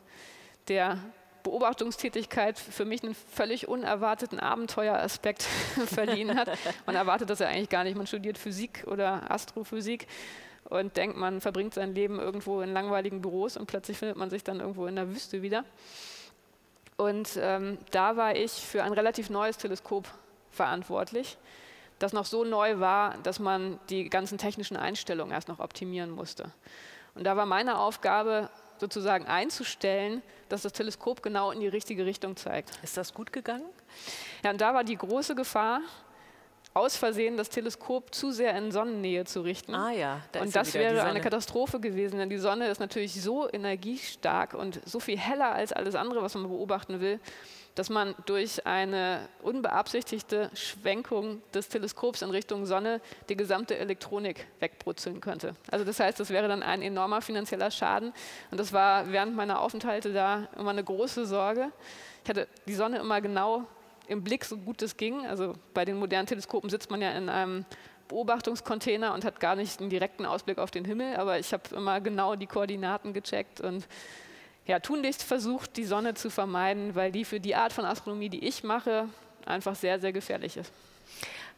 der Beobachtungstätigkeit für mich einen völlig unerwarteten Abenteueraspekt *laughs* verliehen hat. Man erwartet das ja eigentlich gar nicht. Man studiert Physik oder Astrophysik und denkt, man verbringt sein Leben irgendwo in langweiligen Büros und plötzlich findet man sich dann irgendwo in der Wüste wieder. Und ähm, da war ich für ein relativ neues Teleskop verantwortlich, das noch so neu war, dass man die ganzen technischen Einstellungen erst noch optimieren musste. Und da war meine Aufgabe, sozusagen einzustellen, dass das Teleskop genau in die richtige Richtung zeigt. Ist das gut gegangen? Ja, und da war die große Gefahr, aus Versehen das Teleskop zu sehr in Sonnennähe zu richten. Ah ja, da und das wäre eine Katastrophe gewesen, denn die Sonne ist natürlich so energiestark und so viel heller als alles andere, was man beobachten will, dass man durch eine unbeabsichtigte Schwenkung des Teleskops in Richtung Sonne die gesamte Elektronik wegbrutzeln könnte. Also das heißt, das wäre dann ein enormer finanzieller Schaden. Und das war während meiner Aufenthalte da immer eine große Sorge. Ich hatte die Sonne immer genau im Blick so gut es ging. Also bei den modernen Teleskopen sitzt man ja in einem Beobachtungscontainer und hat gar nicht einen direkten Ausblick auf den Himmel, aber ich habe immer genau die Koordinaten gecheckt und ja, tunlichst versucht, die Sonne zu vermeiden, weil die für die Art von Astronomie, die ich mache, einfach sehr, sehr gefährlich ist.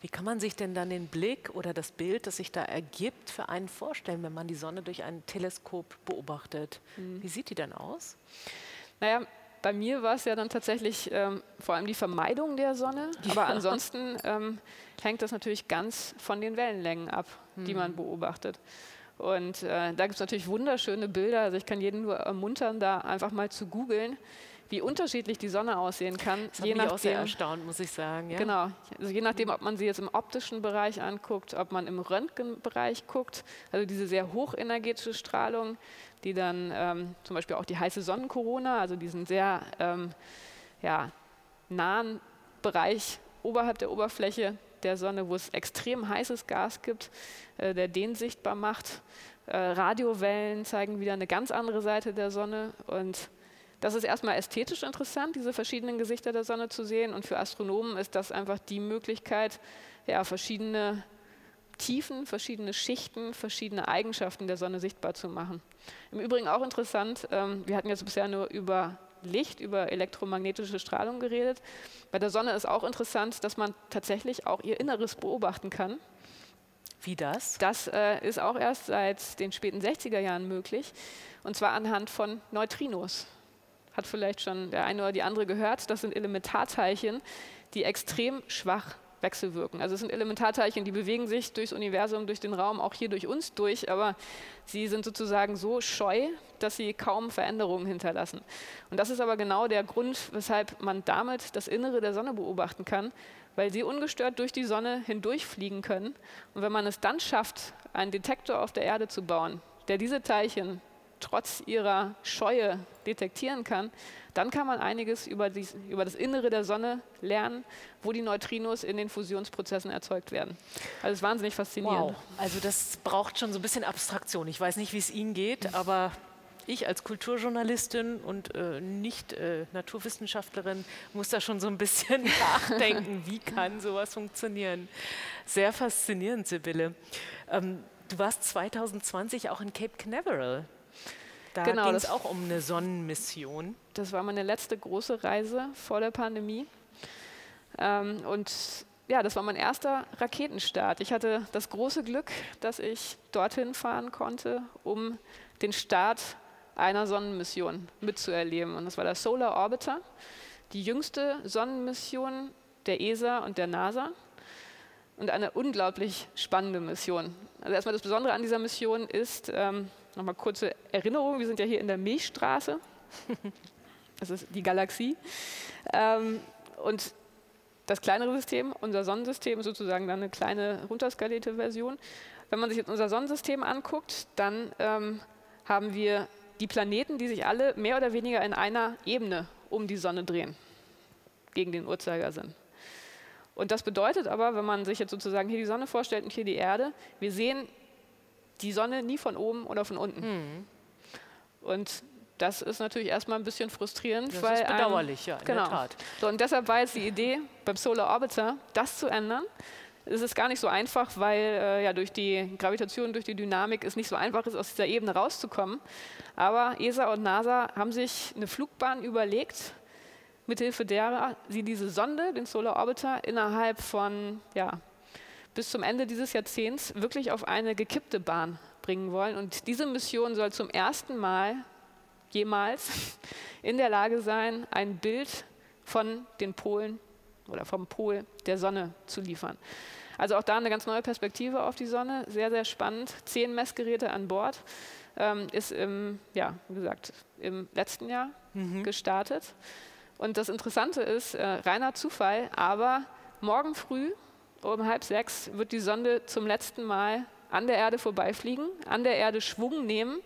Wie kann man sich denn dann den Blick oder das Bild, das sich da ergibt, für einen vorstellen, wenn man die Sonne durch ein Teleskop beobachtet? Mhm. Wie sieht die denn aus? Naja, bei mir war es ja dann tatsächlich ähm, vor allem die Vermeidung der Sonne, aber ansonsten ähm, hängt das natürlich ganz von den Wellenlängen ab, mhm. die man mhm. beobachtet. Und äh, da gibt es natürlich wunderschöne Bilder. Also ich kann jeden nur ermuntern, da einfach mal zu googeln, wie unterschiedlich die Sonne aussehen kann. Das je hat mich nachdem, auch sehr erstaunt, muss ich sagen. Ja? Genau. Also je nachdem, ob man sie jetzt im optischen Bereich anguckt, ob man im Röntgenbereich guckt, also diese sehr hochenergetische Strahlung, die dann ähm, zum Beispiel auch die heiße Sonnenkorona, also diesen sehr ähm, ja, nahen Bereich oberhalb der Oberfläche der Sonne, wo es extrem heißes Gas gibt, äh, der den sichtbar macht. Äh, Radiowellen zeigen wieder eine ganz andere Seite der Sonne und das ist erstmal ästhetisch interessant, diese verschiedenen Gesichter der Sonne zu sehen und für Astronomen ist das einfach die Möglichkeit, ja, verschiedene Tiefen, verschiedene Schichten, verschiedene Eigenschaften der Sonne sichtbar zu machen. Im Übrigen auch interessant, ähm, wir hatten jetzt bisher nur über Licht, über elektromagnetische Strahlung geredet. Bei der Sonne ist auch interessant, dass man tatsächlich auch ihr Inneres beobachten kann. Wie das? Das äh, ist auch erst seit den späten 60er Jahren möglich. Und zwar anhand von Neutrinos. Hat vielleicht schon der eine oder die andere gehört. Das sind Elementarteilchen, die extrem schwach wechselwirken. Also es sind Elementarteilchen, die bewegen sich durchs Universum, durch den Raum, auch hier durch uns durch, aber sie sind sozusagen so scheu, dass sie kaum Veränderungen hinterlassen. Und das ist aber genau der Grund, weshalb man damit das Innere der Sonne beobachten kann, weil sie ungestört durch die Sonne hindurchfliegen können. Und wenn man es dann schafft, einen Detektor auf der Erde zu bauen, der diese Teilchen trotz ihrer Scheue detektieren kann, dann kann man einiges über, die, über das Innere der Sonne lernen, wo die Neutrinos in den Fusionsprozessen erzeugt werden. Also es ist wahnsinnig faszinierend. Wow. Also das braucht schon so ein bisschen Abstraktion. Ich weiß nicht, wie es Ihnen geht, aber ich als Kulturjournalistin und äh, nicht äh, Naturwissenschaftlerin muss da schon so ein bisschen *laughs* nachdenken, wie kann sowas funktionieren. Sehr faszinierend, Sibylle. Ähm, du warst 2020 auch in Cape Canaveral. Da genau, ging es auch um eine Sonnenmission. Das war meine letzte große Reise vor der Pandemie. Ähm, und ja, das war mein erster Raketenstart. Ich hatte das große Glück, dass ich dorthin fahren konnte, um den Start einer Sonnenmission mitzuerleben. Und das war der Solar Orbiter, die jüngste Sonnenmission der ESA und der NASA und eine unglaublich spannende Mission. Also erstmal das Besondere an dieser Mission ist, ähm, Nochmal kurze Erinnerung, wir sind ja hier in der Milchstraße. *laughs* Das ist die Galaxie. Ähm, und das kleinere System, unser Sonnensystem, ist sozusagen dann eine kleine runterskalierte Version. Wenn man sich jetzt unser Sonnensystem anguckt, dann ähm, haben wir die Planeten, die sich alle mehr oder weniger in einer Ebene um die Sonne drehen, gegen den Uhrzeigersinn. Und das bedeutet aber, wenn man sich jetzt sozusagen hier die Sonne vorstellt und hier die Erde, wir sehen die Sonne nie von oben oder von unten. Mhm. Und das ist natürlich erstmal ein bisschen frustrierend. Das weil ist bedauerlich, einem, ja, in genau. der Tat. So, und deshalb war jetzt die Idee beim Solar Orbiter, das zu ändern. Es ist gar nicht so einfach, weil äh, ja, durch die Gravitation, durch die Dynamik es nicht so einfach ist, aus dieser Ebene rauszukommen. Aber ESA und NASA haben sich eine Flugbahn überlegt, mithilfe derer sie diese Sonde, den Solar Orbiter, innerhalb von ja, bis zum Ende dieses Jahrzehnts wirklich auf eine gekippte Bahn bringen wollen. Und diese Mission soll zum ersten Mal jemals *laughs* in der Lage sein, ein Bild von den Polen oder vom Pol der Sonne zu liefern. Also auch da eine ganz neue Perspektive auf die Sonne, sehr, sehr spannend. Zehn Messgeräte an Bord, ähm, ist im, ja, wie gesagt, im letzten Jahr mhm. gestartet. Und das Interessante ist, äh, reiner Zufall, aber morgen früh um halb sechs wird die Sonde zum letzten Mal an der Erde vorbeifliegen, an der Erde Schwung nehmen,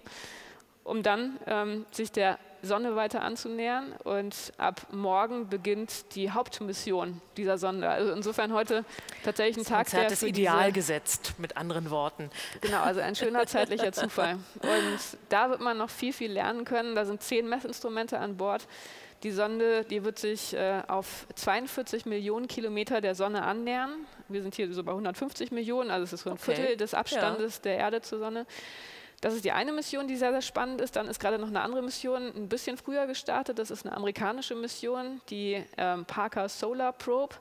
um dann ähm, sich der Sonne weiter anzunähern. Und ab morgen beginnt die Hauptmission dieser Sonde. Also insofern heute tatsächlich ein Tag, der das Ideal gesetzt, mit anderen Worten. Genau, also ein schöner *laughs* zeitlicher Zufall. Und da wird man noch viel, viel lernen können. Da sind zehn Messinstrumente an Bord. Die Sonde, die wird sich äh, auf 42 Millionen Kilometer der Sonne annähern. Wir sind hier so bei 150 Millionen, also es ist so ein okay. Viertel des Abstandes ja. der Erde zur Sonne. Das ist die eine Mission, die sehr, sehr spannend ist. Dann ist gerade noch eine andere Mission ein bisschen früher gestartet. Das ist eine amerikanische Mission, die ähm, Parker Solar Probe.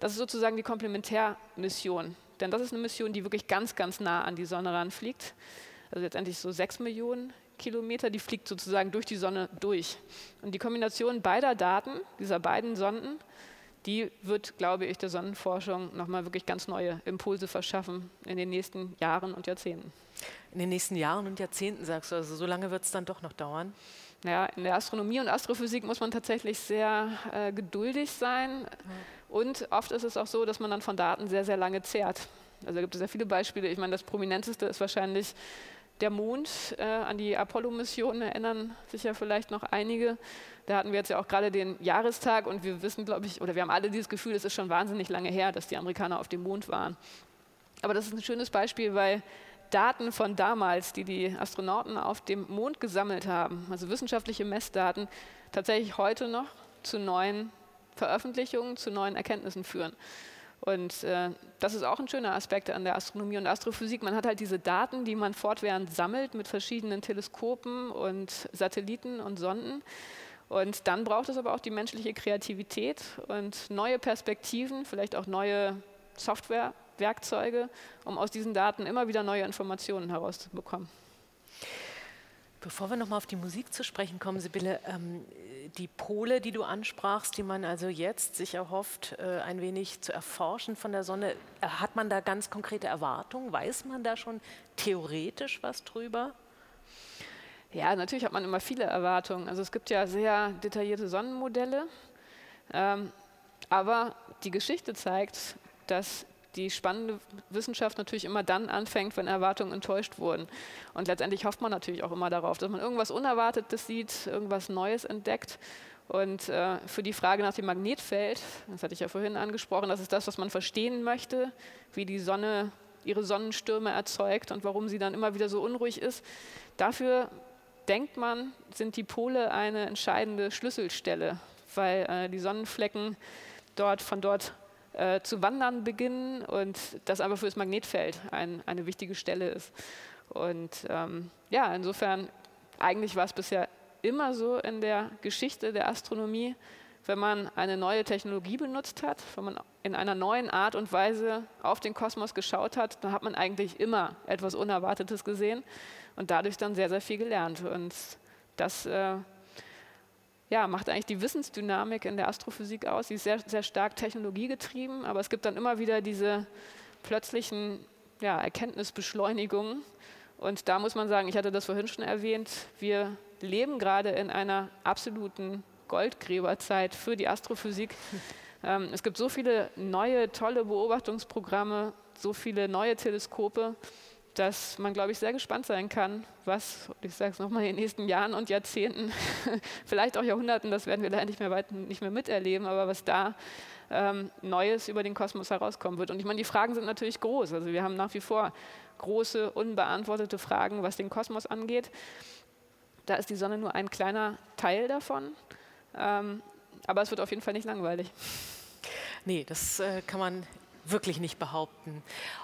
Das ist sozusagen die Komplementärmission. Denn das ist eine Mission, die wirklich ganz, ganz nah an die Sonne ranfliegt. Also letztendlich so sechs Millionen Kilometer, die fliegt sozusagen durch die Sonne durch. Und die Kombination beider Daten, dieser beiden Sonden, die wird, glaube ich, der Sonnenforschung nochmal wirklich ganz neue Impulse verschaffen in den nächsten Jahren und Jahrzehnten. In den nächsten Jahren und Jahrzehnten sagst du, also so lange wird es dann doch noch dauern? Naja, in der Astronomie und Astrophysik muss man tatsächlich sehr äh, geduldig sein. Mhm. Und oft ist es auch so, dass man dann von Daten sehr, sehr lange zehrt. Also da gibt es sehr viele Beispiele. Ich meine, das prominenteste ist wahrscheinlich der Mond. Äh, an die Apollo-Mission erinnern sich ja vielleicht noch einige. Da hatten wir jetzt ja auch gerade den Jahrestag und wir wissen, glaube ich, oder wir haben alle dieses Gefühl, es ist schon wahnsinnig lange her, dass die Amerikaner auf dem Mond waren. Aber das ist ein schönes Beispiel, weil Daten von damals, die die Astronauten auf dem Mond gesammelt haben, also wissenschaftliche Messdaten, tatsächlich heute noch zu neuen Veröffentlichungen, zu neuen Erkenntnissen führen. Und äh, das ist auch ein schöner Aspekt an der Astronomie und Astrophysik. Man hat halt diese Daten, die man fortwährend sammelt mit verschiedenen Teleskopen und Satelliten und Sonden. Und dann braucht es aber auch die menschliche Kreativität und neue Perspektiven, vielleicht auch neue Softwarewerkzeuge, um aus diesen Daten immer wieder neue Informationen herauszubekommen. Bevor wir nochmal auf die Musik zu sprechen kommen, Sibylle, ähm, die Pole, die du ansprachst, die man also jetzt sich erhofft, äh, ein wenig zu erforschen von der Sonne, äh, hat man da ganz konkrete Erwartungen? Weiß man da schon theoretisch was drüber? Ja, natürlich hat man immer viele Erwartungen. Also es gibt ja sehr detaillierte Sonnenmodelle, ähm, aber die Geschichte zeigt, dass die spannende Wissenschaft natürlich immer dann anfängt, wenn Erwartungen enttäuscht wurden. Und letztendlich hofft man natürlich auch immer darauf, dass man irgendwas Unerwartetes sieht, irgendwas Neues entdeckt. Und äh, für die Frage nach dem Magnetfeld, das hatte ich ja vorhin angesprochen, das ist das, was man verstehen möchte, wie die Sonne ihre Sonnenstürme erzeugt und warum sie dann immer wieder so unruhig ist. Dafür denkt man, sind die Pole eine entscheidende Schlüsselstelle, weil äh, die Sonnenflecken dort von dort äh, zu wandern beginnen und das einfach für das Magnetfeld ein, eine wichtige Stelle ist. Und ähm, ja, insofern, eigentlich war es bisher immer so in der Geschichte der Astronomie, wenn man eine neue Technologie benutzt hat, wenn man in einer neuen Art und Weise auf den Kosmos geschaut hat, dann hat man eigentlich immer etwas Unerwartetes gesehen und dadurch dann sehr, sehr viel gelernt. Und das äh, ja, macht eigentlich die Wissensdynamik in der Astrophysik aus. Sie ist sehr, sehr stark technologiegetrieben, aber es gibt dann immer wieder diese plötzlichen ja, Erkenntnisbeschleunigungen. Und da muss man sagen, ich hatte das vorhin schon erwähnt, wir leben gerade in einer absoluten Goldgräberzeit für die Astrophysik. *laughs* Ähm, es gibt so viele neue, tolle Beobachtungsprogramme, so viele neue Teleskope dass man, glaube ich, sehr gespannt sein kann, was, ich sage es nochmal, in den nächsten Jahren und Jahrzehnten, *laughs* vielleicht auch Jahrhunderten, das werden wir leider nicht mehr, weit, nicht mehr miterleben, aber was da ähm, Neues über den Kosmos herauskommen wird. Und ich meine, die Fragen sind natürlich groß. Also wir haben nach wie vor große, unbeantwortete Fragen, was den Kosmos angeht. Da ist die Sonne nur ein kleiner Teil davon. Ähm, aber es wird auf jeden Fall nicht langweilig. Nee, das äh, kann man wirklich nicht behaupten.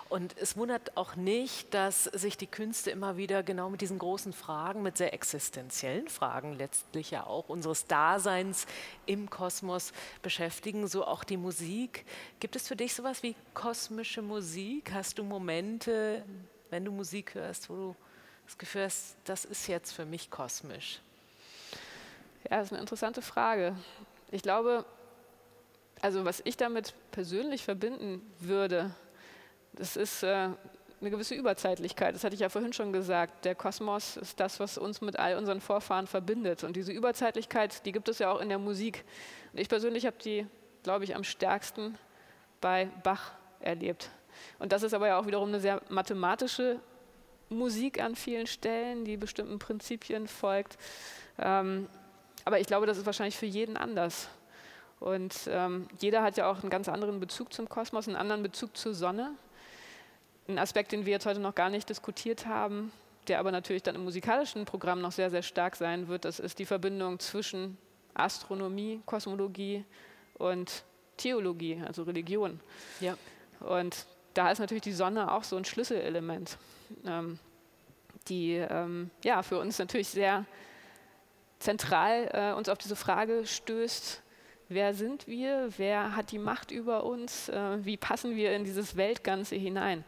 Und es wundert auch nicht, dass sich die Künste immer wieder genau mit diesen großen Fragen, mit sehr existenziellen Fragen letztlich ja auch unseres Daseins im Kosmos beschäftigen, so auch die Musik. Gibt es für dich sowas wie kosmische Musik? Hast du Momente, wenn du Musik hörst, wo du das Gefühl hast, das ist jetzt für mich kosmisch? Ja, das ist eine interessante Frage. Ich glaube, also was ich damit persönlich verbinden würde, das ist äh, eine gewisse Überzeitlichkeit. Das hatte ich ja vorhin schon gesagt. Der Kosmos ist das, was uns mit all unseren Vorfahren verbindet. Und diese Überzeitlichkeit, die gibt es ja auch in der Musik. Und ich persönlich habe die, glaube ich, am stärksten bei Bach erlebt. Und das ist aber ja auch wiederum eine sehr mathematische Musik an vielen Stellen, die bestimmten Prinzipien folgt. Ähm, aber ich glaube, das ist wahrscheinlich für jeden anders. Und ähm, jeder hat ja auch einen ganz anderen Bezug zum Kosmos, einen anderen Bezug zur Sonne. Ein Aspekt, den wir jetzt heute noch gar nicht diskutiert haben, der aber natürlich dann im musikalischen Programm noch sehr, sehr stark sein wird, das ist die Verbindung zwischen Astronomie, Kosmologie und Theologie, also Religion. Ja. Und da ist natürlich die Sonne auch so ein Schlüsselelement, ähm, die ähm, ja, für uns natürlich sehr zentral äh, uns auf diese Frage stößt, wer sind wir, wer hat die Macht über uns, äh, wie passen wir in dieses Weltganze hinein.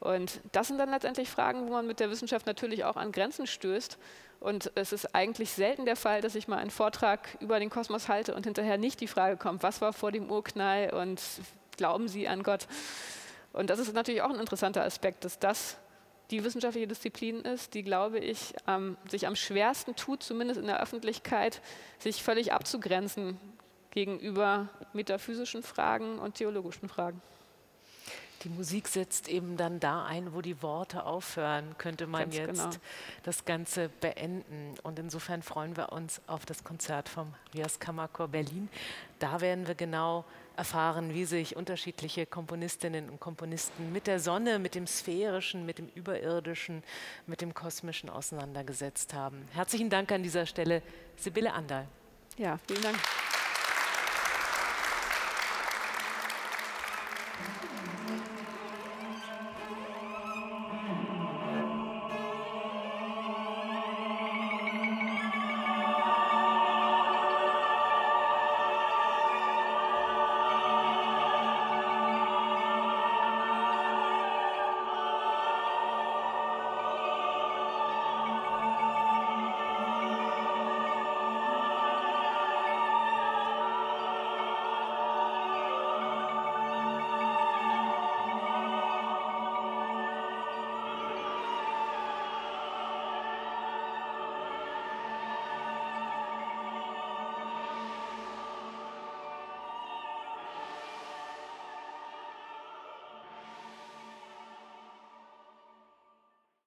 Und das sind dann letztendlich Fragen, wo man mit der Wissenschaft natürlich auch an Grenzen stößt. Und es ist eigentlich selten der Fall, dass ich mal einen Vortrag über den Kosmos halte und hinterher nicht die Frage kommt, was war vor dem Urknall und glauben Sie an Gott? Und das ist natürlich auch ein interessanter Aspekt, dass das die wissenschaftliche Disziplin ist, die, glaube ich, ähm, sich am schwersten tut, zumindest in der Öffentlichkeit, sich völlig abzugrenzen gegenüber metaphysischen Fragen und theologischen Fragen. Die Musik setzt eben dann da ein, wo die Worte aufhören, könnte man Ganz jetzt genau. das Ganze beenden. Und insofern freuen wir uns auf das Konzert vom Rias Kammerchor Berlin. Da werden wir genau erfahren, wie sich unterschiedliche Komponistinnen und Komponisten mit der Sonne, mit dem Sphärischen, mit dem Überirdischen, mit dem Kosmischen auseinandergesetzt haben. Herzlichen Dank an dieser Stelle, Sibylle Andal. Ja, vielen Dank.